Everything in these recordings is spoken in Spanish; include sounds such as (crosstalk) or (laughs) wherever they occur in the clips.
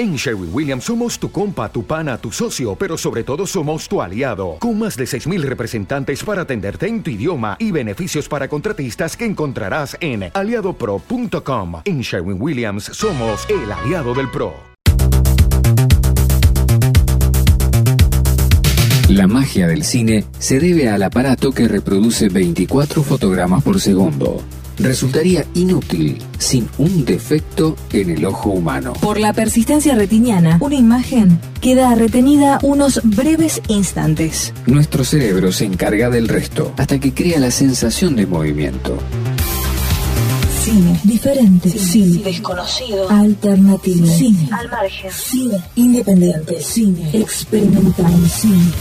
En Sherwin Williams somos tu compa, tu pana, tu socio, pero sobre todo somos tu aliado, con más de 6.000 representantes para atenderte en tu idioma y beneficios para contratistas que encontrarás en aliadopro.com. En Sherwin Williams somos el aliado del PRO. La magia del cine se debe al aparato que reproduce 24 fotogramas por segundo resultaría inútil sin un defecto en el ojo humano. Por la persistencia retiniana, una imagen queda retenida unos breves instantes. Nuestro cerebro se encarga del resto hasta que crea la sensación de movimiento. Cine diferente, cine, desconocido, alternativo, cine al margen, cine independiente, cine experimental, cine.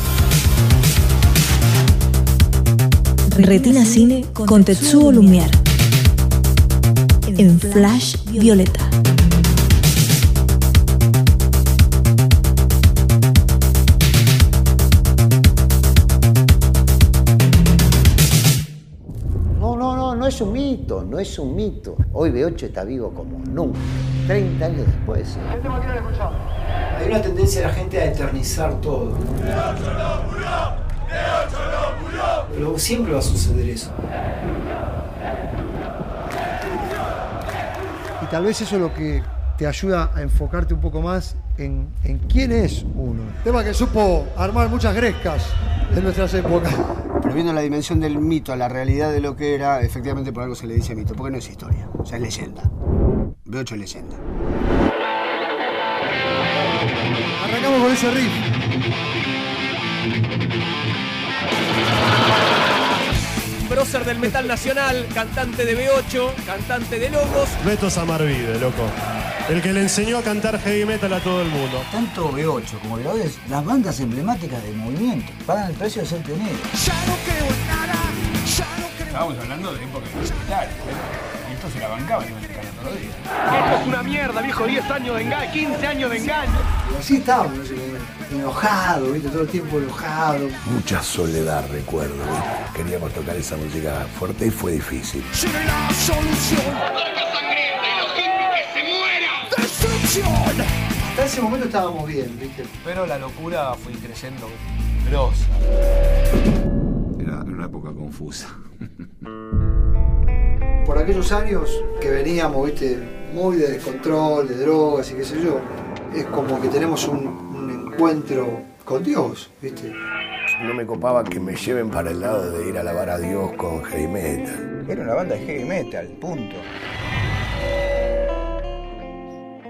Retina Cine con Tetsuo Lumière en Flash Violeta. No, no, no, no es un mito, no es un mito. Hoy B8 está vivo como nunca, 30 años después. Hay una tendencia de la gente a eternizar todo. Pero siempre va a suceder eso. Tal vez eso es lo que te ayuda a enfocarte un poco más en, quién es uno. Tema que supo armar muchas grescas en nuestras épocas. Pero viendo la dimensión del mito a la realidad de lo que era, efectivamente por algo se le dice mito, porque no es historia, o sea, es leyenda. Veo ocho leyenda. Arrancamos con ese riff. Prócer del metal nacional, cantante de B8, cantante de Logos. Beto Samarvide, loco. El que le enseñó a cantar heavy metal a todo el mundo. Tanto B8 como Violadores, las bandas emblemáticas del movimiento, pagan el precio de ser pioneros. Ya no creo en nada, ya no creo. Estábamos hablando de época y esto se la bancaba y iban a todos los días. Esto es una mierda, viejo, 10 años de engaño, 15 años de engaño. Y así estábamos, enojado, ¿viste? todo el tiempo enojado. Mucha soledad recuerdo, queríamos tocar esa música fuerte y fue difícil. la solución. Hasta ese momento estábamos bien, ¿viste? Pero la locura fue creciendo grosa. Era una época confusa. (laughs) Por aquellos años que veníamos, viste, muy de descontrol, de drogas y qué sé yo, es como que tenemos un, encuentro con Dios, ¿viste? No me copaba que me lleven para el lado de ir a alabar a Dios con heavy metal. Era una banda de heavy metal, punto.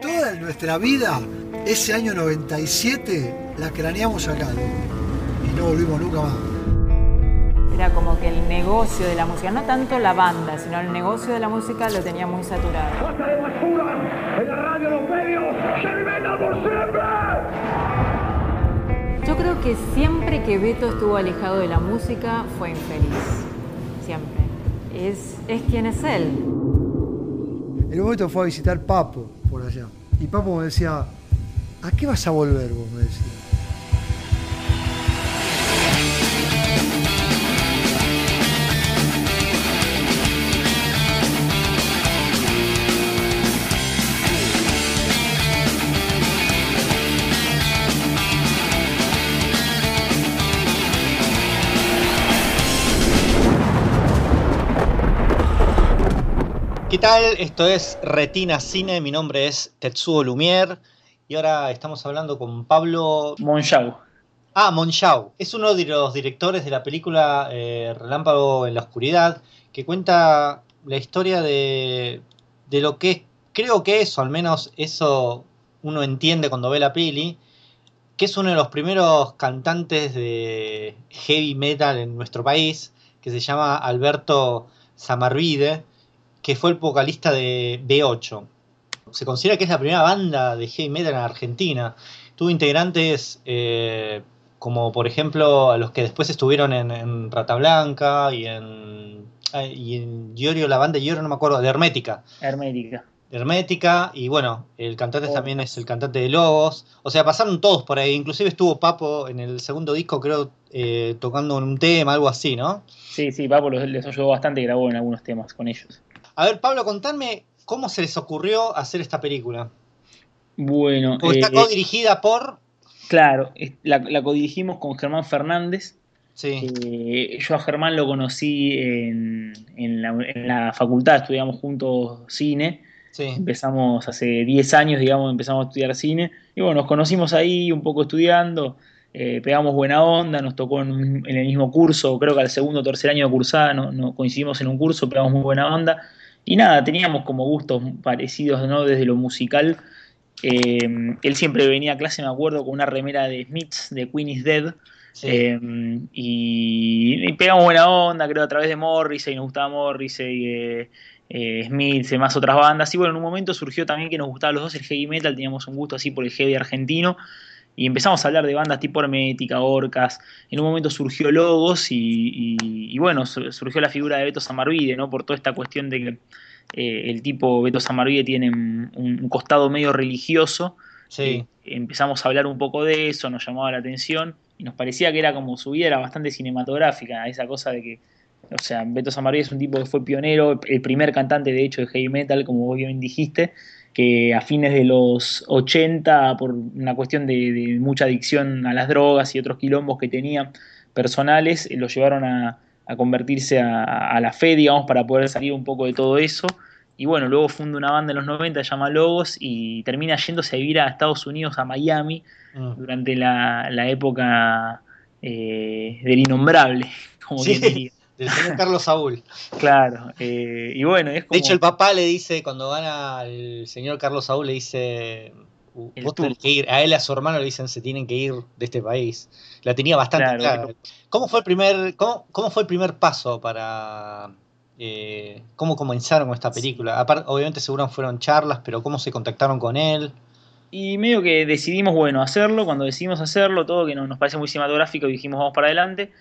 Toda nuestra vida, ese año 97, la craneamos acá y no volvimos nunca más. Era como que el negocio de la música, no tanto la banda, sino el negocio de la música lo tenía muy saturado. En la radio, los medios, por siempre. Yo creo que siempre que Beto estuvo alejado de la música fue infeliz. Siempre. Es, es quien es él. En un momento fue a visitar Papo por allá. Y Papo me decía, ¿a qué vas a volver vos? Me decía. Tal? Esto es Retina Cine, mi nombre es Tetsuo Lumière y ahora estamos hablando con Pablo Monchau. Ah, Monchau. Es uno de los directores de la película eh, Relámpago en la Oscuridad, que cuenta la historia de, de lo que creo que es, o al menos eso uno entiende cuando ve la peli, que es uno de los primeros cantantes de heavy metal en nuestro país, que se llama Alberto Samarvide que fue el vocalista de B8. Se considera que es la primera banda de heavy metal en Argentina. Tuvo integrantes eh, como, por ejemplo, a los que después estuvieron en, Rata Blanca y en, y en Giorgio, la banda de Giorgio, no me acuerdo, de Hermética. Hermética. Hermética, y bueno, el cantante oh. también es el cantante de Lobos. O sea, pasaron todos por ahí. Inclusive estuvo Papo en el segundo disco, creo, eh, tocando un tema, algo así, ¿no? Sí, sí, Papo les ayudó bastante y grabó en algunos temas con ellos. A ver, Pablo, contadme cómo se les ocurrió hacer esta película. Bueno, Porque está eh, co-dirigida por. Claro, la, la codirigimos con Germán Fernández. Sí. Eh, yo a Germán lo conocí en, en la, en la facultad, estudiamos juntos cine. Sí. Empezamos hace 10 años, digamos, empezamos a estudiar cine. Y bueno, nos conocimos ahí un poco estudiando, eh, pegamos buena onda, nos tocó en, en el mismo curso, creo que al segundo o tercer año de cursada no, no coincidimos en un curso, pegamos muy buena onda. Y nada, teníamos como gustos parecidos, ¿no? Desde lo musical. Eh, él siempre venía a clase, me acuerdo, con una remera de Smiths, de Queen is Dead. Eh, y, y pegamos buena onda, creo, a través de Morrissey, nos gustaba Morrissey, eh, eh, Smith, y más otras bandas. Y bueno, en un momento surgió también que nos gustaba los dos el heavy metal, teníamos un gusto así por el heavy argentino. Y empezamos a hablar de bandas tipo Hermética, Orcas. En un momento surgió Logos y, y- y bueno, su- surgió la figura de Beto Samarvide, ¿no? Por toda esta cuestión de que eh, el tipo Beto Samarvide tiene un, un costado medio religioso. Sí. Eh, empezamos a hablar un poco de eso, nos llamaba la atención y nos parecía que era como su vida era bastante cinematográfica, esa cosa de que, o sea, Beto Samarvide es un tipo que fue pionero, el primer cantante de hecho de heavy metal, como vos bien dijiste, que a fines de los 80, por una cuestión de, de mucha adicción a las drogas y otros quilombos que tenía personales, eh, lo llevaron a, a convertirse a, a la fe, digamos, para poder salir un poco de todo eso. Y bueno, luego funda una banda en los 90, se llama Logos, y termina yéndose a vivir a Estados Unidos, a Miami, Mm. durante la, la época eh, del innombrable, como Sí, quien diría. Del señor Carlos Saúl. (laughs) Claro, eh, y bueno, es como... De hecho, el papá le dice, cuando gana el señor Carlos Saúl, le dice. "Uh, El Vos que ir. A él y a su hermano le dicen se tienen que ir de este país. La tenía bastante Claro, clara. ¿Cómo fue el primer, cómo, cómo fue el primer paso para eh, cómo comenzaron con esta película? Aparte, obviamente seguro fueron charlas, pero cómo se contactaron con él. Y medio que decidimos, bueno, hacerlo, cuando decidimos hacerlo, todo que no- nos parece muy cinematográfico y dijimos vamos para adelante.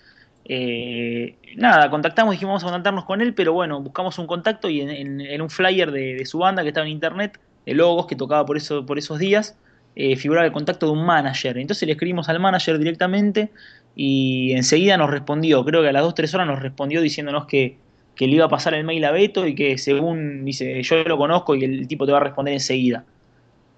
Eh, nada, contactamos, dijimos vamos a contactarnos con él, pero bueno, buscamos un contacto y en, un flyer de, de su banda que estaba en internet, de logos que tocaba por, eso, por esos días, eh, figuraba el contacto de un manager. Entonces le escribimos al manager directamente y enseguida nos respondió, creo que a las 2-3 horas nos respondió diciéndonos que, que le iba a pasar el mail a Beto y que según dice, yo lo conozco y el tipo te va a responder enseguida.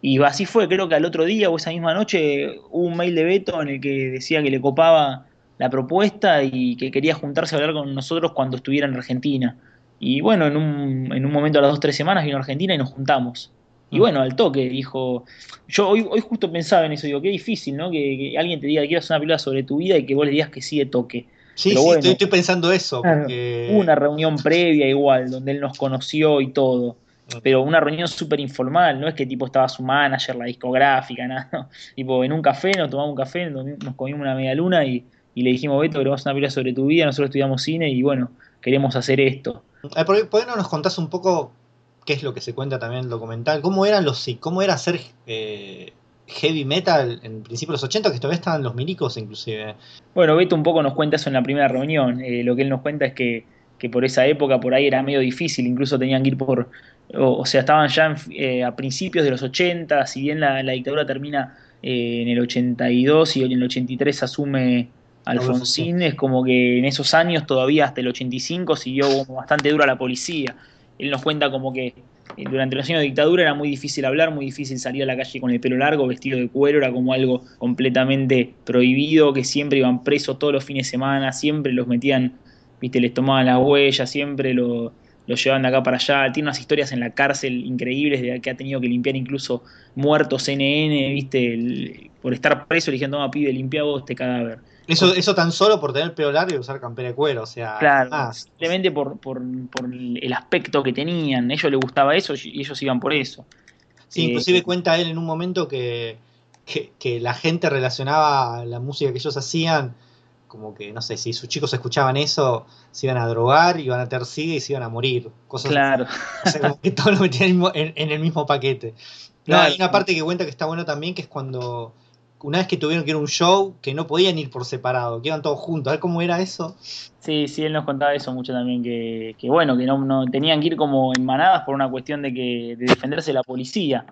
Y así fue, creo que al otro día o esa misma noche hubo un mail de Beto en el que decía que le copaba la propuesta y que quería juntarse a hablar con nosotros cuando estuviera en Argentina. Y bueno, en un, en un momento a las dos o tres semanas vino a Argentina y nos juntamos. Y bueno, al toque, dijo. Yo hoy, hoy justo pensaba en eso, digo, qué difícil, ¿no? Que, que alguien te diga que quiero hacer una película sobre tu vida y que vos le digas que sí de toque. Sí, Pero sí, bueno, estoy, estoy pensando eso. Claro, porque- Hubo una reunión previa igual, donde él nos conoció y todo. Pero una reunión súper informal, no es que tipo estaba su manager, la discográfica, nada. no. (laughs) Tipo, en un café, nos tomamos un café, nos comimos una media luna y, y le dijimos, Beto, queremos una película sobre tu vida, nosotros estudiamos cine y bueno, queremos hacer esto. Eh, ¿Por qué no nos contás un poco qué es lo que se cuenta también en el documental? ¿Cómo eran los cómo era hacer eh, heavy metal en principio de los 80 que todavía estaban los milicos inclusive? Bueno, Beto un poco nos cuenta eso en la primera reunión. Eh, lo que él nos cuenta es que, que por esa época por ahí era medio difícil, incluso tenían que ir por. O, o sea, estaban ya en- eh, a principios de los 80, si bien la, la dictadura termina en el 82 y en el 83 asume Alfonsín, es como que en esos años todavía hasta el 85 siguió como bastante dura la policía. Él nos cuenta como que eh, durante los años de dictadura era muy difícil hablar, muy difícil salir a la calle con el pelo largo, vestido de cuero, era como algo completamente prohibido, que siempre iban presos todos los fines de semana, siempre los metían, viste, les tomaban las huellas, siempre lo, lo llevaban de acá para allá. Tiene unas historias en la cárcel increíbles de que ha tenido que limpiar incluso muertos NN, viste, el- por estar preso, le dijeron, toma pibe, limpia vos este cadáver. Eso, eso tan solo por tener pelo largo y usar campera de cuero, o sea, Claro, más. simplemente por, por, por el aspecto que tenían. A ellos les gustaba eso y ellos iban por eso. Sí, Eh, inclusive cuenta él en un momento que, que, que la gente relacionaba la música que ellos hacían, como que, no sé, si sus chicos escuchaban eso, se iban a drogar, iban a tener SIDA y se iban a morir. Cosas Claro. O sea, como que todo lo metían en, el mismo- en- en el mismo paquete. No, Claro. hay una parte que cuenta que está bueno también, que es cuando, una vez que tuvieron que ir a un show, que no podían ir por separado, que iban todos juntos. A ver cómo era eso. Sí, sí, él nos contaba eso mucho también, que, que bueno, que no, no tenían que ir como en manadas por una cuestión de que de defenderse de la policía.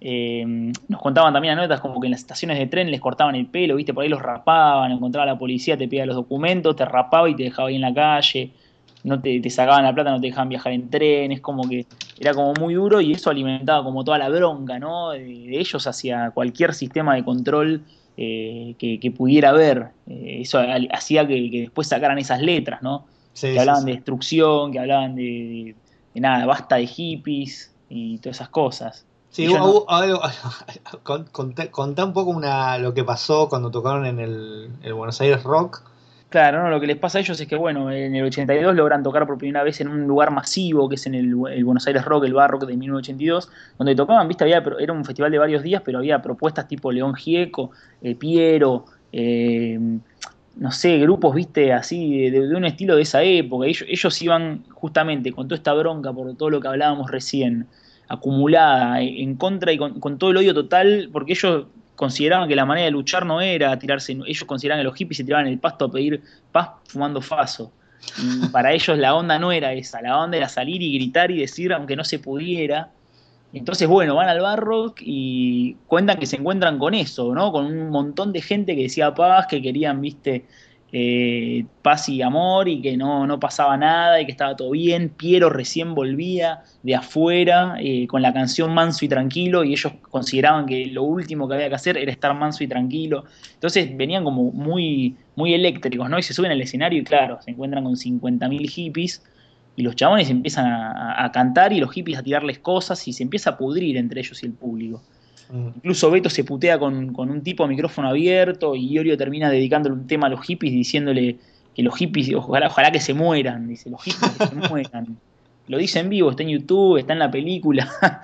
Eh, nos contaban también anécdotas como que en las estaciones de tren les cortaban el pelo, viste, por ahí los rapaban, encontraba la policía, te pedía los documentos, te rapaba y te dejaba ahí en la calle. No te, te sacaban la plata, no te dejaban viajar en tren, es como que era como muy duro y eso alimentaba como toda la bronca, ¿no? De, de ellos hacia cualquier sistema de control eh, que, que pudiera haber. Eh, eso hacía que, que después sacaran esas letras, ¿no? Sí, que hablaban sí. de destrucción, que hablaban de, de- de nada, basta de hippies y todas esas cosas. Sí, hubo- no- hubo algo- (laughs) con- contá, contá un poco una, lo que pasó cuando tocaron en el, el Buenos Aires Rock. Claro, no, lo que les pasa a ellos es que, bueno, en el 82 logran tocar por primera vez en un lugar masivo, que es en el, Buenos Aires Rock, el Bar Rock de 1982, donde tocaban, viste, había, era un festival de varios días, pero había propuestas tipo León Gieco, eh, Piero, eh, no sé, grupos, viste, así, de, de un estilo de esa época. Ellos, iban justamente con toda esta bronca por todo lo que hablábamos recién, acumulada, en contra y con todo el odio total, porque ellos consideraban que la manera de luchar no era tirarse, ellos consideraban que los hippies se tiraban el pasto a pedir paz fumando faso. Para ellos la onda no era esa, la onda era salir y gritar y decir aunque no se pudiera. Entonces, bueno, van al Barrock y cuentan que se encuentran con eso, ¿no? Con un montón de gente que decía paz, que querían, viste, eh, paz y amor y que no, no pasaba nada y que estaba todo bien. Piero recién volvía de afuera eh, con la canción Manso y Tranquilo y ellos consideraban que lo último que había que hacer era estar manso y tranquilo. Entonces venían como muy, muy eléctricos, ¿no? Y se suben al escenario y claro, se encuentran con 50.000 hippies y los chabones empiezan a, a- cantar y los hippies a tirarles cosas y se empieza a pudrir entre ellos y el público. Incluso Beto se putea con, con un tipo a micrófono abierto y Iorio termina dedicándole un tema a los hippies diciéndole que los hippies, ojalá, ojalá que se mueran, dice, los hippies que se (laughs) mueran. Lo dice en vivo, está en YouTube, está en la película. (laughs)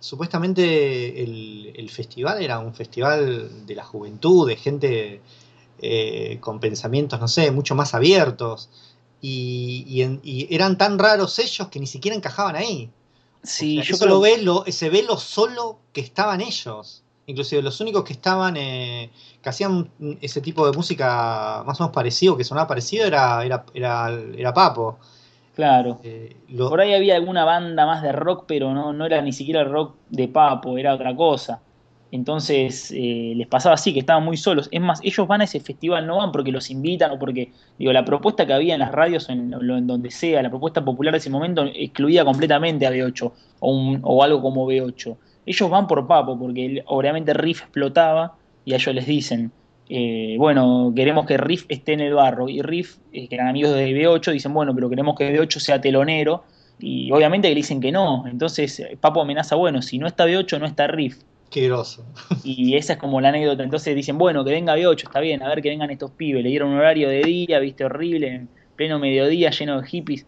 Supuestamente el, el festival era un festival de la juventud, de gente eh, con pensamientos, no sé, mucho más abiertos. Y, y en- y eran tan raros ellos que ni siquiera encajaban ahí. Sí, O sea, yo eso creo- lo ve lo- se ve lo solo que estaban ellos. Inclusive los únicos que estaban, eh, que hacían ese tipo de música más o menos parecido, que sonaba parecido, era, era, era, era Papo. Claro. Eh, Por ahí había alguna banda más de rock, pero no, no era ni siquiera el rock de Papo, era otra cosa. Entonces eh, les pasaba así, que estaban muy solos. Es más, ellos van a ese festival, no van porque los invitan o porque, digo, la propuesta que había en las radios en, en donde sea, la propuesta popular de ese momento excluía completamente a B8 o, algo como B8. Ellos van por Papo, porque obviamente Riff explotaba y a ellos les dicen, eh, bueno, queremos que Riff esté en el barro. Y Riff, eh, que eran amigos de B8, dicen, bueno, pero queremos que B8 sea telonero. Y obviamente le dicen que no. Entonces eh, Papo amenaza, bueno, si no está B8, no está Riff. Qué groso. Y esa es como la anécdota. Entonces dicen, bueno, que venga B8, está bien, a ver que vengan estos pibes. Le dieron un horario de día, viste, horrible, en pleno mediodía, lleno de hippies.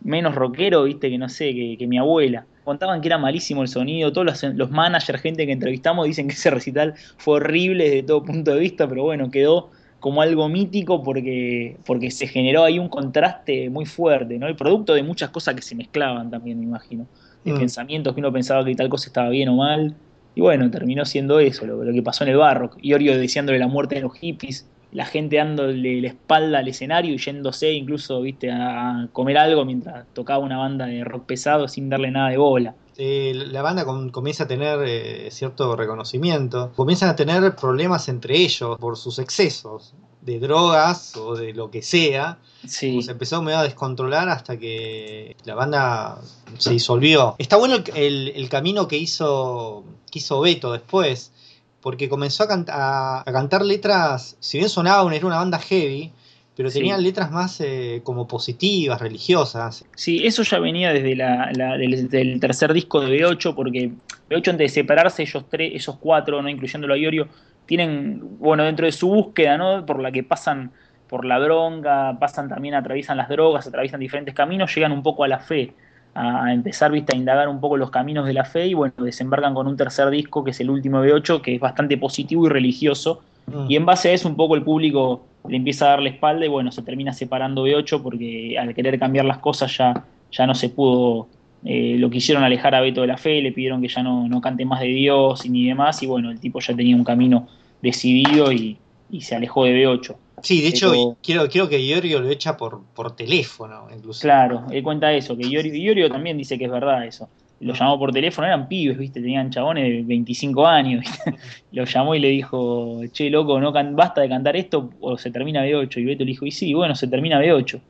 Menos rockero, viste, que no sé, que, que mi abuela. Contaban que era malísimo el sonido. Todos los, los managers, gente que entrevistamos, dicen que ese recital fue horrible desde todo punto de vista, pero bueno, quedó como algo mítico porque, porque se generó ahí un contraste muy fuerte, ¿no? El producto de muchas cosas que se mezclaban también, me imagino. De Mm. pensamientos que uno pensaba que tal cosa estaba bien o mal. Y bueno, terminó siendo eso, lo, que pasó en el barro. Iorio deseándole la muerte de los hippies, la gente dándole la espalda al escenario y yéndose incluso, viste, a comer algo mientras tocaba una banda de rock pesado sin darle nada de bola. La banda com- comienza a tener eh, cierto reconocimiento, comienzan a tener problemas entre ellos por sus excesos de drogas o de lo que sea. Sí. Se empezó medio a descontrolar hasta que la banda se disolvió. Está bueno el, el- el camino que hizo, que hizo Beto después, porque comenzó a, cant- a- a cantar letras, si bien sonaban, era una banda heavy, pero Sí. tenían letras más eh, como positivas, religiosas. Sí, eso ya venía desde la, la- del, del tercer disco de B8, porque B8 antes de separarse, ellos tres, esos cuatro, no incluyéndolo a Iorio, tienen, bueno, dentro de su búsqueda, ¿no? Por la que pasan por la bronca, pasan también, atraviesan las drogas, atraviesan diferentes caminos, llegan un poco a la fe, a, empezar, viste, a indagar un poco los caminos de la fe y bueno, desembarcan con un tercer disco que es el último de B8, que es bastante positivo y religioso. Y en base a eso un poco el público le empieza a dar la espalda y bueno, se termina separando B8 porque al querer cambiar las cosas ya, ya no se pudo, eh, lo quisieron alejar a Beto de la fe, le pidieron que ya no, no cante más de Dios y ni demás y bueno, el tipo ya tenía un camino decidido y, y se alejó de B8. Sí, de hecho, quiero, quiero que Iorio lo echa por, por teléfono, incluso. Claro, él cuenta eso, que Iorio, Iorio también dice que es verdad eso. Lo llamó por teléfono, eran pibes, ¿viste? Tenían chabones de 25 años. ¿viste? (laughs) Lo llamó y le dijo, che, loco, no can- basta de cantar esto o se termina B8. Y Beto le dijo, y sí, bueno, se termina B8.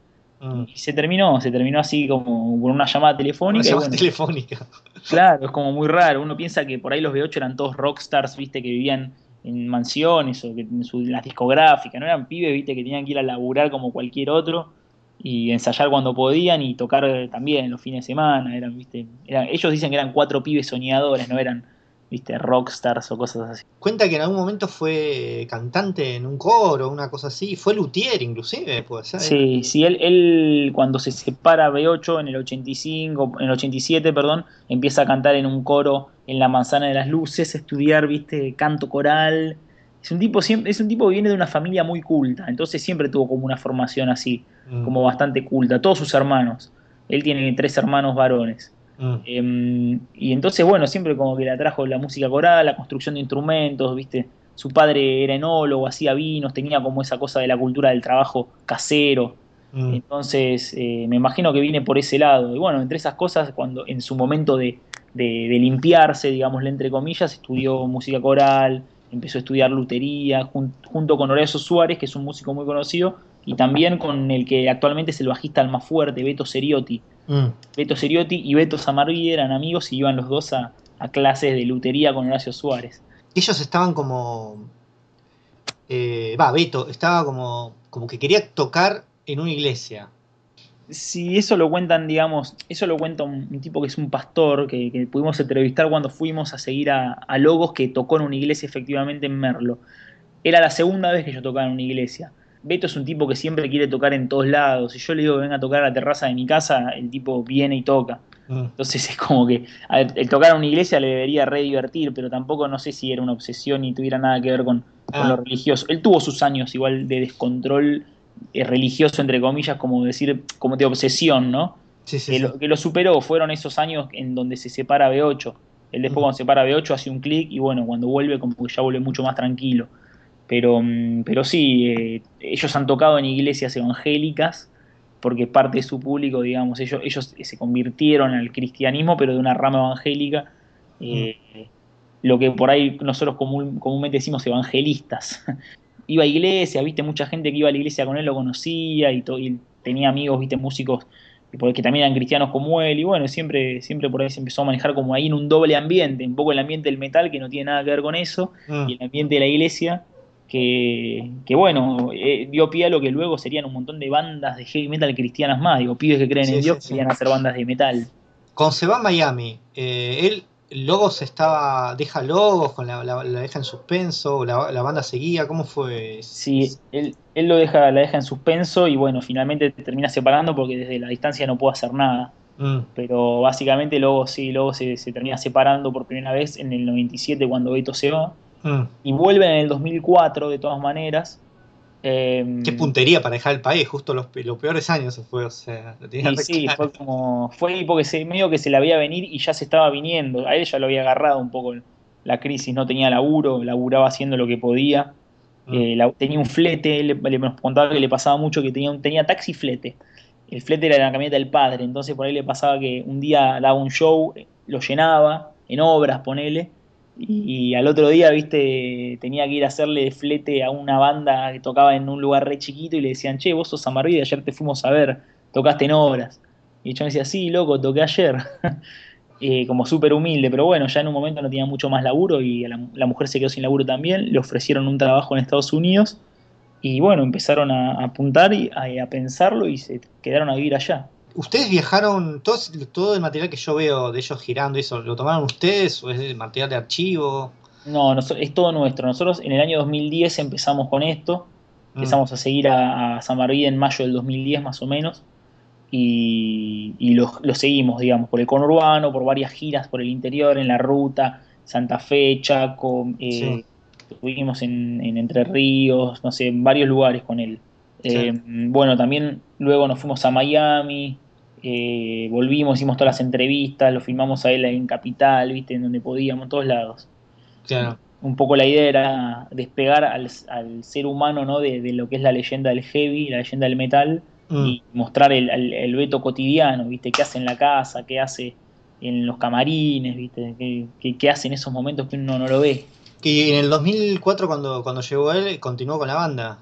Y se terminó, se terminó así como por una llamada telefónica. Una y llamada bueno, telefónica. Claro, es como muy raro. Uno piensa que por ahí los B8 eran todos rockstars, viste, que vivían en mansiones o que en, su, en las discográficas, no eran pibes, viste, que tenían que ir a laburar como cualquier otro y ensayar cuando podían y tocar también los fines de semana. Eran, viste, eran, ellos dicen que eran cuatro pibes soñadores, no eran, viste, rockstars o cosas así. Cuenta que en algún momento fue cantante en un coro, una cosa así. Fue luthier, inclusive, puede ser. Sí, sí, él, él cuando se separa B8 en el 85, en el 87, perdón, empieza a cantar en un coro en la Manzana de las Luces, a estudiar, viste, canto coral. Es un tipo siempre, es un tipo que viene de una familia muy culta, entonces siempre tuvo como una formación así, Mm. como bastante culta. Todos sus hermanos, él tiene tres hermanos varones. Mm. Eh, y entonces, bueno, siempre como que le atrajo la música coral, la construcción de instrumentos, ¿viste? Su padre era enólogo, hacía vinos, tenía como esa cosa de la cultura del trabajo casero. Mm. Entonces, eh, me imagino que viene por ese lado. Y bueno, entre esas cosas, cuando en su momento de, de, de limpiarse, digámosle entre comillas, estudió música coral, empezó a estudiar lutería, jun, junto con Horacio Suárez, que es un músico muy conocido, y también con el que actualmente es el bajista al más fuerte, Beto Seriotti. Mm. Beto Seriotti y Beto Samarvide eran amigos y iban los dos a, a clases de lutería con Horacio Suárez. Ellos estaban como. eh, Va, Beto, estaba como, como que quería tocar en una iglesia. Sí, eso lo cuentan, digamos, eso lo cuenta un, un tipo que es un pastor que, que, pudimos entrevistar cuando fuimos a seguir a, a, Logos que tocó en una iglesia efectivamente en Merlo. Era la segunda vez que yo tocaba en una iglesia. Beto es un tipo que siempre quiere tocar en todos lados. Si yo le digo que venga a tocar a la terraza de mi casa, el tipo viene y toca. Mm. Entonces es como que ver, el tocar a una iglesia le debería re divertir, pero tampoco no sé si era una obsesión ni tuviera nada que ver con, Ah. con lo religioso. Él tuvo sus años igual de descontrol eh, religioso, entre comillas, como decir, como de obsesión, ¿no? Sí, sí, que, sí. Lo, que, lo, superó fueron esos años en donde se separa B8. Él después, mm. cuando se separa B8, hace un clic y bueno, cuando vuelve, como que ya vuelve mucho más tranquilo. Pero, mm, pero sí, eh, ellos han tocado en iglesias evangélicas porque parte de su público, digamos, ellos, ellos se convirtieron al cristianismo, pero de una rama evangélica. Eh, mm. Lo que por ahí nosotros común, comúnmente decimos evangelistas. (laughs) iba a iglesia, viste, mucha gente que iba a la iglesia con él lo conocía y, y tenía amigos, viste, músicos que también eran cristianos como él, y bueno, siempre, siempre por ahí se empezó a manejar como ahí en un doble ambiente, un poco el ambiente del metal, que no tiene nada que ver con eso, mm. y el ambiente de la iglesia, que, que bueno, eh, dio pie a lo que luego serían un montón de bandas de heavy metal cristianas más, digo, pibes que creen sí, en Dios sí, querían sí. hacer bandas de metal. Cuando se va Miami, eh, él Logos estaba, deja Logos, con la, la, la deja en suspenso, la, la, banda seguía, ¿cómo fue? Sí, él, él, lo deja, la deja en suspenso y bueno, finalmente termina separando porque desde la distancia no puede hacer nada. Mm. Pero básicamente luego sí, luego se, se, termina separando por primera vez en el 97 cuando Beto se va. Mm. Y vuelven en el 2004 de todas maneras. Eh, Qué puntería para dejar el país, justo los, los peores años fue, o sea, lo tenía sí, fue como, fue porque se, medio que se la veía venir y ya se estaba viniendo, a él ya lo había agarrado un poco la crisis, no tenía laburo, laburaba haciendo lo que podía, mm. eh, la, tenía un flete, le, le, nos contaba que le pasaba mucho que tenía, un, tenía taxi flete, el flete era la camioneta del padre, entonces por ahí le pasaba que un día daba un show, lo llenaba, en obras, ponele, y, al otro día, viste, tenía que ir a hacerle flete a una banda que tocaba en un lugar re chiquito y le decían, che, vos sos Amarvide, ayer te fuimos a ver, tocaste en obras. Y yo me decía, sí, loco, toqué ayer. (laughs) eh, como súper humilde, pero bueno, ya en un momento no tenía mucho más laburo y la, mujer se quedó sin laburo también, le ofrecieron un trabajo en Estados Unidos y bueno, empezaron a, apuntar y a pensarlo y se quedaron a vivir allá. ¿Ustedes viajaron, todo, todo el material que yo veo de ellos girando, eso, ¿lo tomaron ustedes o es material de archivo? No, no, es todo nuestro. Nosotros en el año 2010 empezamos con esto, mm. empezamos a seguir a, a San Marvide en mayo del 2010 más o menos, y, y lo, lo, seguimos, digamos, por el conurbano, por varias giras por el interior, en la ruta, Santa Fe, Chaco, eh, sí. estuvimos en, en, Entre Ríos, no sé, en varios lugares con él. Sí. Eh, bueno, también luego nos fuimos a Miami, eh, volvimos, hicimos todas las entrevistas, lo filmamos a él en Capital, viste, en donde podíamos, en todos lados. Claro. Un poco la idea era despegar al, al ser humano ¿no? De, de, lo que es la leyenda del heavy, la leyenda del metal, mm. y mostrar el, el, el, veto cotidiano, viste, qué hace en la casa, qué hace en los camarines, viste, qué, qué, qué hace en esos momentos que uno no lo ve. Y en el 2004 cuando, cuando llegó él, continuó con la banda.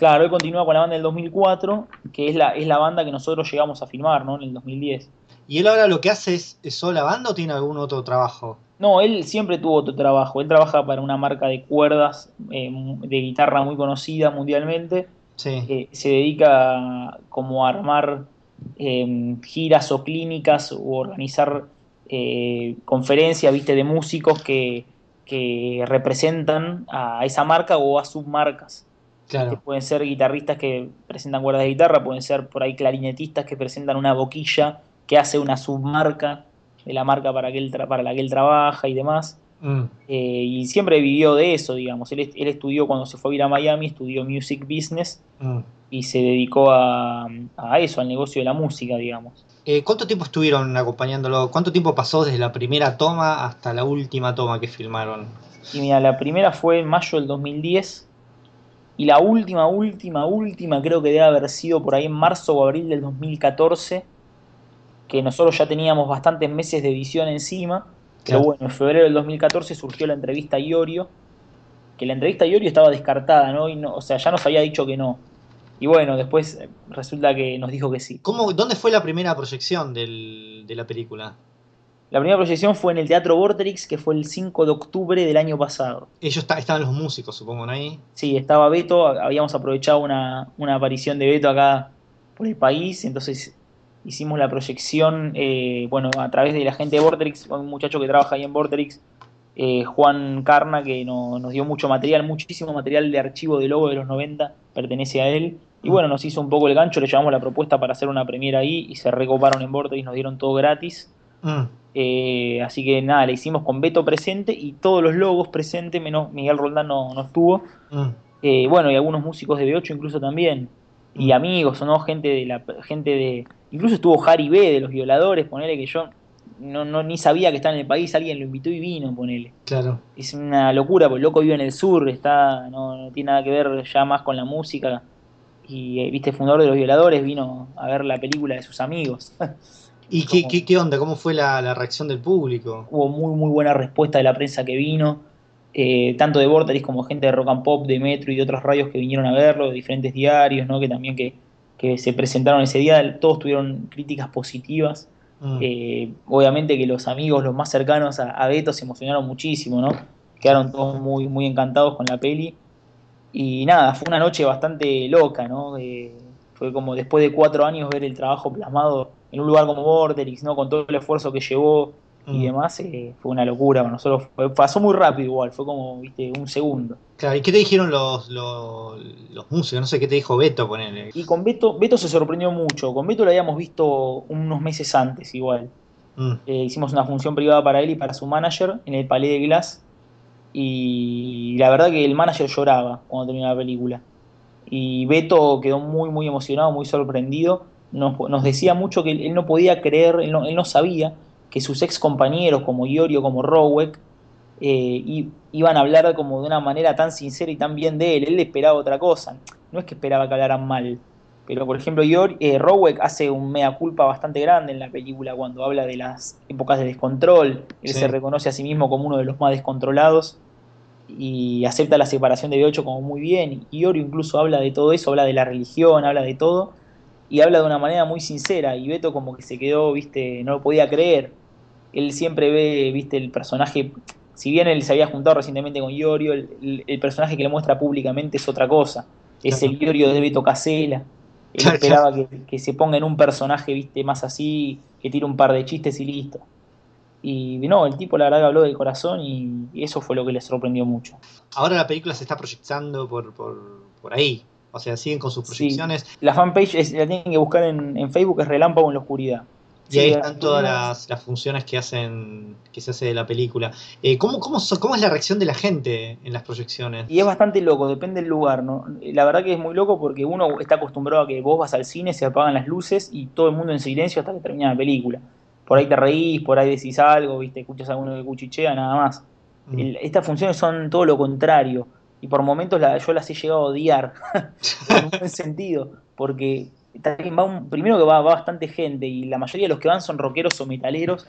Claro, él continúa con la banda del 2004, que es la, es la banda que nosotros llegamos a filmar, ¿no? En el 2010. ¿Y él ahora lo que hace es, es sola banda o tiene algún otro trabajo? No, él siempre tuvo otro trabajo. Él trabaja para una marca de cuerdas eh, de guitarra muy conocida mundialmente. Sí. Eh, se dedica como a armar eh, giras o clínicas o organizar eh, conferencias, viste, de músicos que, que representan a esa marca o a submarcas. Claro. Que pueden ser guitarristas que presentan cuerdas de guitarra, pueden ser por ahí clarinetistas que presentan una boquilla que hace una submarca de la marca para, que él tra- para la que él trabaja y demás. Mm. Eh, y siempre vivió de eso, digamos. Él, est- él estudió cuando se fue a vivir a Miami, estudió Music Business Mm. y se dedicó a, a eso, al negocio de la música, digamos. Eh, ¿Cuánto tiempo estuvieron acompañándolo? ¿Cuánto tiempo pasó desde la primera toma hasta la última toma que filmaron? Y mira, la primera fue en mayo del 2010 y la última, última, última creo que debe haber sido por ahí en marzo o abril del 2014, que nosotros ya teníamos bastantes meses de edición encima, pero bueno, en febrero del 2014 surgió la entrevista a Iorio, que la entrevista a Iorio estaba descartada, ¿no? Y no o sea, ya nos había dicho que no. Y bueno, después resulta que nos dijo que sí. ¿Cómo, ¿Dónde fue la primera proyección del- de la película? La primera proyección fue en el Teatro Vorterix, que fue el 5 de octubre del año pasado. Ellos está- estaban los músicos, supongo, ¿no? Ahí. Sí, estaba Beto, habíamos aprovechado una, una aparición de Beto acá por el país, entonces hicimos la proyección, eh, bueno, a través de la gente de Vorterix, un muchacho que trabaja ahí en Vorterix, eh, Juan Carna, que no- nos dio mucho material, muchísimo material de archivo de logo de los 90, pertenece a él. Y bueno, nos hizo un poco el gancho, le llevamos la propuesta para hacer una premiera ahí y se recoparon en Vorterix, nos dieron todo gratis. Mm. Eh, así que nada, le hicimos con Beto presente y todos los logos presentes, menos Miguel Roldán no, no estuvo. Mm. Eh, bueno, y algunos músicos de B8 incluso también. Y amigos, ¿no? Gente de la gente de. Incluso estuvo Harry B de los violadores, ponele que yo no, no ni sabía que estaba en el país, alguien lo invitó y vino, ponele. Claro. Es una locura, porque el loco vive en el sur, está, no, no tiene nada que ver ya más con la música. Y eh, viste, fundador de los violadores, vino a ver la película de sus amigos. (laughs) ¿Y qué, qué, qué onda? ¿Cómo fue la, la reacción del público? hubo muy muy buena respuesta de la prensa que vino, eh, tanto de Vorterix como gente de Rock and Pop, de Metro y de otras radios que vinieron a verlo, de diferentes diarios, ¿no? que también que, que se presentaron ese día, todos tuvieron críticas positivas. Mm. Eh, obviamente que los amigos, los más cercanos a, a Beto se emocionaron muchísimo, ¿no? Quedaron todos muy, muy encantados con la peli. Y nada, fue una noche bastante loca, ¿no? Eh, fue como después de cuatro años ver el trabajo plasmado en un lugar como Vorterix, ¿no? Con todo el esfuerzo que llevó y Mm. demás, eh, fue una locura para nosotros. Fue- pasó muy rápido igual, fue como, viste, un segundo. Claro, ¿y qué te dijeron los, los, los músicos? No sé qué te dijo Beto, ponele. Y con Beto, Beto se sorprendió mucho. Con Beto lo habíamos visto unos meses antes igual. Mm. Eh, hicimos una función privada para él y para su manager en el Palais de Glass. Y la verdad que el manager lloraba cuando terminó la película. Y Beto quedó muy, muy emocionado, muy sorprendido. Nos, nos decía mucho que él, no podía creer, él no, él no sabía que sus ex compañeros como Iorio, como Rowek, eh, iban a hablar como de una manera tan sincera y tan bien de él. Él esperaba otra cosa. No es que esperaba que hablaran mal. Pero, por ejemplo, Yor, eh, Rowek hace un mea culpa bastante grande en la película cuando habla de las épocas de descontrol. Él Sí. se reconoce a sí mismo como uno de los más descontrolados y acepta la separación de B8 como muy bien. Y Iorio incluso habla de todo eso, habla de la religión, habla de todo. Y habla de una manera muy sincera. Y Beto como que se quedó, viste, no lo podía creer. Él siempre ve, viste, el personaje. Si bien él se había juntado recientemente con Iorio, el, el- el personaje que le muestra públicamente es otra cosa. Es Claro. el Iorio de Beto Casela. Él Claro, esperaba que, que se ponga en un personaje, viste, más así, que tire un par de chistes y listo. Y no, el tipo la verdad que habló del corazón y, y eso fue lo que le sorprendió mucho. Ahora la película se está proyectando por, por, por ahí. O sea, siguen con sus proyecciones. La fanpage es- la tienen que buscar en, en Facebook, es Relámpago en la Oscuridad. Y ahí Sí, están todas las, las funciones que hacen que se hace de la película. Eh, ¿cómo, cómo, so- ¿Cómo es la reacción de la gente en las proyecciones? Y es bastante loco, depende del lugar, ¿no? La verdad que es muy loco porque uno está acostumbrado a que vos vas al cine, se apagan las luces y todo el mundo en silencio hasta que termina la película. Por ahí te reís, por ahí decís algo, viste, escuchas a alguno que cuchichea, nada más. Mm. El- estas funciones son todo lo contrario. Y por momentos la- yo las he llegado a odiar, (laughs) en un buen sentido, porque también va un- primero que va, va bastante gente y la mayoría de los que van son rockeros o metaleros.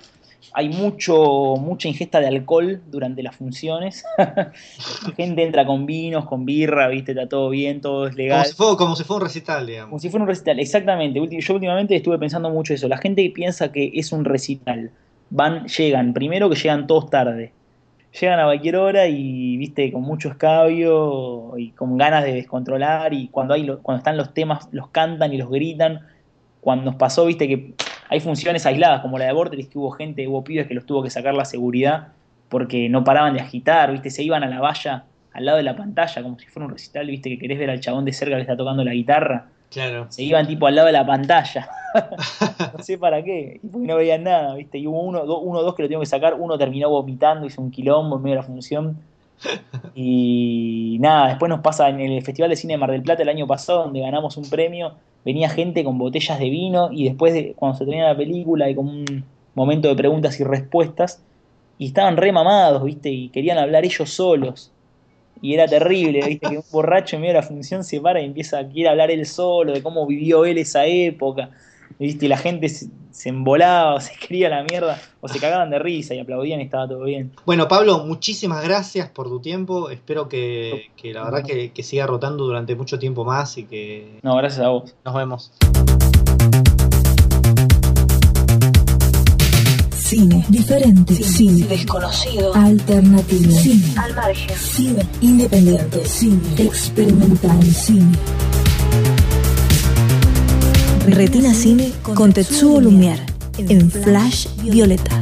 Hay mucho, mucha ingesta de alcohol durante las funciones. (laughs) gente entra con vinos, con birra, viste, está todo bien, todo es legal. Como si, fue, como si fuera un recital, digamos. Como si fuera un recital, exactamente. Yo últimamente estuve pensando mucho eso. La gente piensa que es un recital. Van, llegan, primero que llegan todos tarde. Llegan a cualquier hora y, viste, con mucho escabio y con ganas de descontrolar. Y cuando, hay cuando están los temas, los cantan y los gritan. Cuando nos pasó, viste, que hay funciones aisladas, como la de Vortex, que hubo gente, hubo pibes que los tuvo que sacar la seguridad porque no paraban de agitar, viste, se iban a la valla al lado de la pantalla, como si fuera un recital, viste, que querés ver al chabón de cerca que está tocando la guitarra. Claro. Se iban tipo al lado de la pantalla. (laughs) no sé para qué. Y porque no veían nada, ¿viste? Y hubo uno, do- uno o dos que lo tuvieron que sacar. Uno terminó vomitando, hizo un quilombo en medio de la función. (laughs) Y nada, después nos pasa en el Festival de Cine de Mar del Plata el año pasado, donde ganamos un premio. Venía gente con botellas de vino y después, de, cuando se termina la película, hay como un momento de preguntas y respuestas. Y estaban re mamados, ¿viste? Y querían hablar ellos solos. Y era terrible, ¿viste? Que un borracho en medio de la función se para y empieza a quiere hablar él solo, de cómo vivió él esa época. ¿Viste? Y la gente se, se embolaba, o (laughs) se quería la mierda, o se cagaban de risa y aplaudían y estaba todo bien. Bueno, Pablo, muchísimas gracias por tu tiempo. Espero que, que la verdad que, que siga rotando durante mucho tiempo más y que No, gracias a vos. nos vemos. Cine diferente, cine desconocido, alternativo, cine al margen, cine independiente, cine experimental, cine. Retina Cine con Tetsuo Lumière en Flash Violeta.